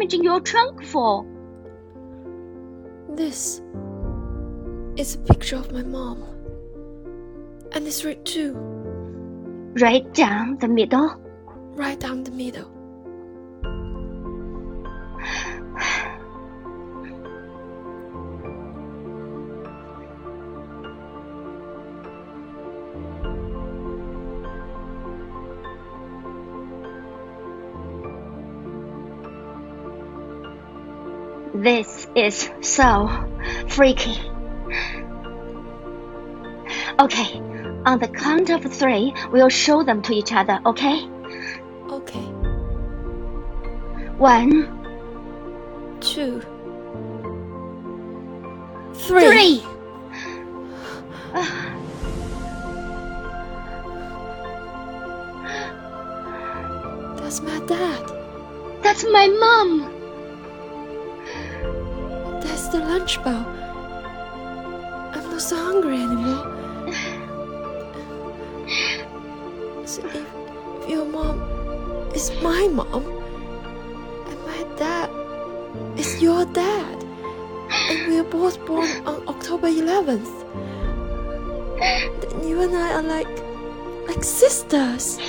damaging your trunk for? This is a picture of my mom. And this red too, Right down the middle. right down the middle. This is so freaky. Okay, on the count of three, we'll show them to each other, okay? Okay, One, two, three. three. That's my dad. That's my mom. That's the lunch bell. I'm not so hungry anymore. So if, if your mom is my mom, and my dad is your dad, and we are both born on October 11th, then you and I are like, like sisters.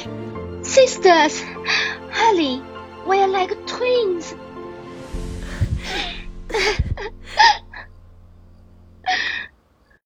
Sisters. Hallie, we're like twins.